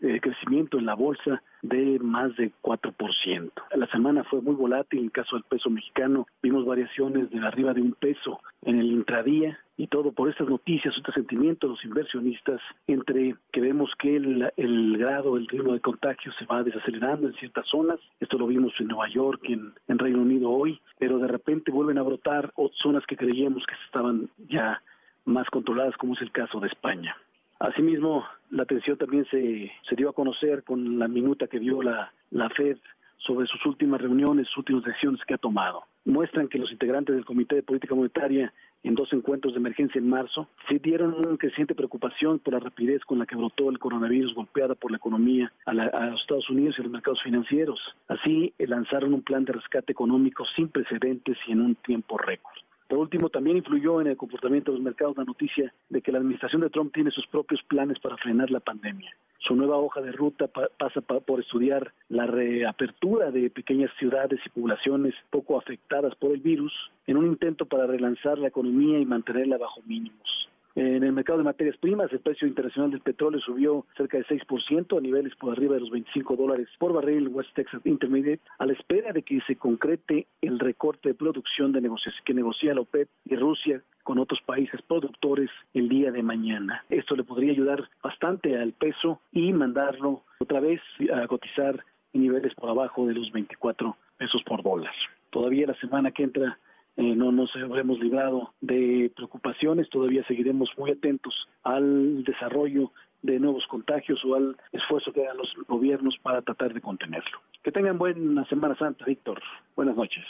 un crecimiento en la bolsa de más de 4%. La semana fue muy volátil. En el caso del peso mexicano, vimos variaciones de arriba de un peso en el intradía y todo por estas noticias, este sentimiento de los inversionistas entre que vemos que el, grado, el ritmo de contagio se va desacelerando en ciertas zonas, esto lo vimos en Nueva York, en, Reino Unido hoy, pero de repente vuelven a brotar zonas que creíamos que estaban ya más controladas, como es el caso de España. Asimismo, la atención también se, dio a conocer con la minuta que dio la, la Fed sobre sus últimas reuniones, sus últimas decisiones que ha tomado. Muestran que los integrantes del Comité de Política Monetaria en dos encuentros de emergencia en marzo se dieron una creciente preocupación por la rapidez con la que brotó el coronavirus golpeada por la economía a, la, a los Estados Unidos y a los mercados financieros. Así lanzaron un plan de rescate económico sin precedentes y en un tiempo récord. Por último, también influyó en el comportamiento de los mercados la noticia de que la administración de Trump tiene sus propios planes para frenar la pandemia. Su nueva hoja de ruta pa pasa pa por estudiar la reapertura de pequeñas ciudades y poblaciones poco afectadas por el virus en un intento para relanzar la economía y mantenerla bajo mínimos. En el mercado de materias primas, el precio internacional del petróleo subió cerca de 6% a niveles por arriba de los 25 dólares por barril West Texas Intermediate, a la espera de que se concrete el recorte de producción de negocios que negocia la OPEP y Rusia con otros países productores el día de mañana. Esto le podría ayudar bastante al peso y mandarlo otra vez a cotizar en niveles por abajo de los 24 pesos por dólar. Todavía la semana que entra eh, no nos habremos librado de preocupaciones, todavía seguiremos muy atentos al desarrollo de nuevos contagios o al esfuerzo que hagan los gobiernos para tratar de contenerlo. Que tengan buena Semana Santa, Víctor. Buenas noches.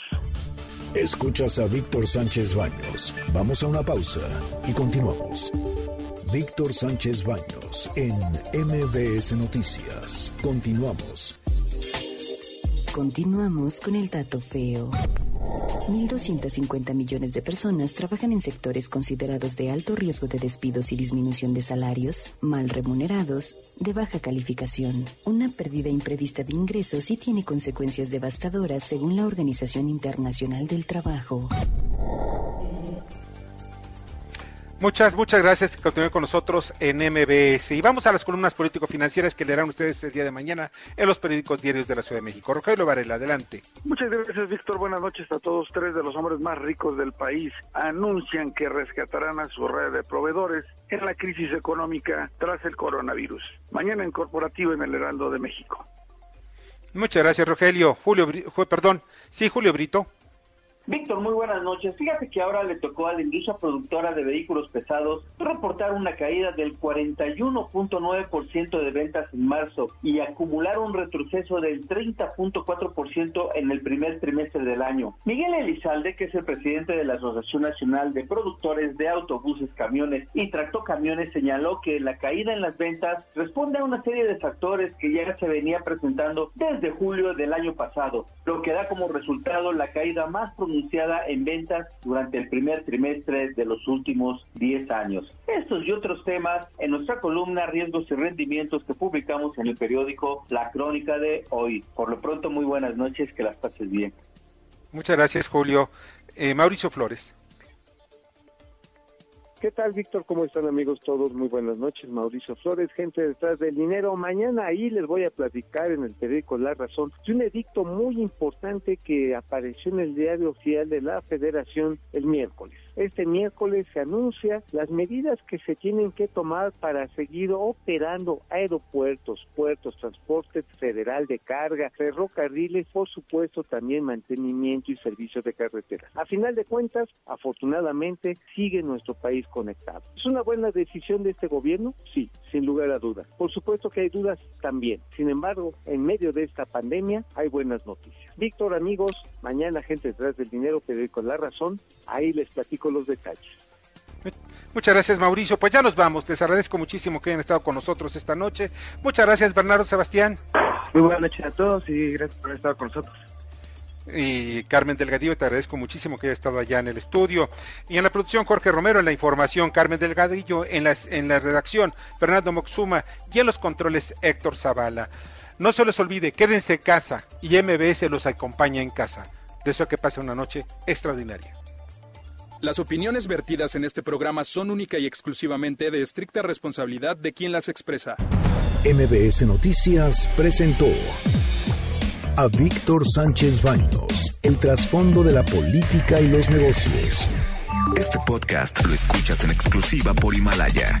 Escuchas a Víctor Sánchez Baños. Vamos a una pausa y continuamos. Víctor Sánchez Baños en MBS Noticias. Continuamos. Continuamos con el dato feo. 1.250 millones de personas trabajan en sectores considerados de alto riesgo de despidos y disminución de salarios, mal remunerados, de baja calificación. Una pérdida imprevista de ingresos y tiene consecuencias devastadoras según la Organización Internacional del Trabajo. Muchas, muchas gracias por continuar con nosotros en MBS. Y vamos a las columnas político-financieras que leerán ustedes el día de mañana en los periódicos diarios de la Ciudad de México. Rogelio Varela, adelante. Muchas gracias, Víctor. Buenas noches a todos. Tres de los hombres más ricos del país anuncian que rescatarán a su red de proveedores en la crisis económica tras el coronavirus. Mañana en Corporativo en el Heraldo de México. Muchas gracias, Rogelio. Julio, perdón, sí, Julio Brito. Víctor, muy buenas noches. Fíjate que ahora le tocó a la industria productora de vehículos pesados reportar una caída del 41.9% de ventas en marzo y acumular un retroceso del 30.4% en el primer trimestre del año. Miguel Elizalde, que es el presidente de la Asociación Nacional de Productores de Autobuses, Camiones y Tractocamiones, señaló que la caída en las ventas responde a una serie de factores que ya se venía presentando desde julio del año pasado, lo que da como resultado la caída más pronunciada en ventas durante el primer trimestre de los últimos 10 años. Estos y otros temas en nuestra columna Riesgos y Rendimientos que publicamos en el periódico La Crónica de hoy. Por lo pronto, muy buenas noches, que las pases bien. Muchas gracias, Julio. Eh, Mauricio Flores. ¿Qué tal, Víctor? ¿Cómo están, amigos todos? Muy buenas noches. Mauricio Flores, gente detrás del dinero. Mañana ahí les voy a platicar en el periódico La Razón de un edicto muy importante que apareció en el diario oficial de la Federación el miércoles. Este miércoles se anuncia las medidas que se tienen que tomar para seguir operando aeropuertos, puertos, transporte federal de carga, ferrocarriles, por supuesto también mantenimiento y servicios de carretera. A final de cuentas, afortunadamente, sigue nuestro país conectado. ¿Es una buena decisión de este gobierno? Sí, sin lugar a dudas. Por supuesto que hay dudas también. Sin embargo, en medio de esta pandemia hay buenas noticias. Víctor, amigos, mañana gente detrás del dinero, periódico La Razón, ahí les platico los detalles. Muchas gracias Mauricio, pues ya nos vamos, les agradezco muchísimo que hayan estado con nosotros esta noche. Muchas gracias Bernardo Sebastián. Muy buenas noches a todos y gracias por haber estado con nosotros. Y Carmen Delgadillo, te agradezco muchísimo que haya estado allá en el estudio. Y en la producción Jorge Romero, en la información Carmen Delgadillo, en, las, en la redacción Fernando Moxuma y en los controles Héctor Zavala. No se les olvide, quédense en casa y MBS los acompaña en casa. Deseo que pase una noche extraordinaria. Las opiniones vertidas en este programa son única y exclusivamente de estricta responsabilidad de quien las expresa. MBS Noticias presentó a Víctor Sánchez Baños, el trasfondo de la política y los negocios. Este podcast lo escuchas en exclusiva por Himalaya.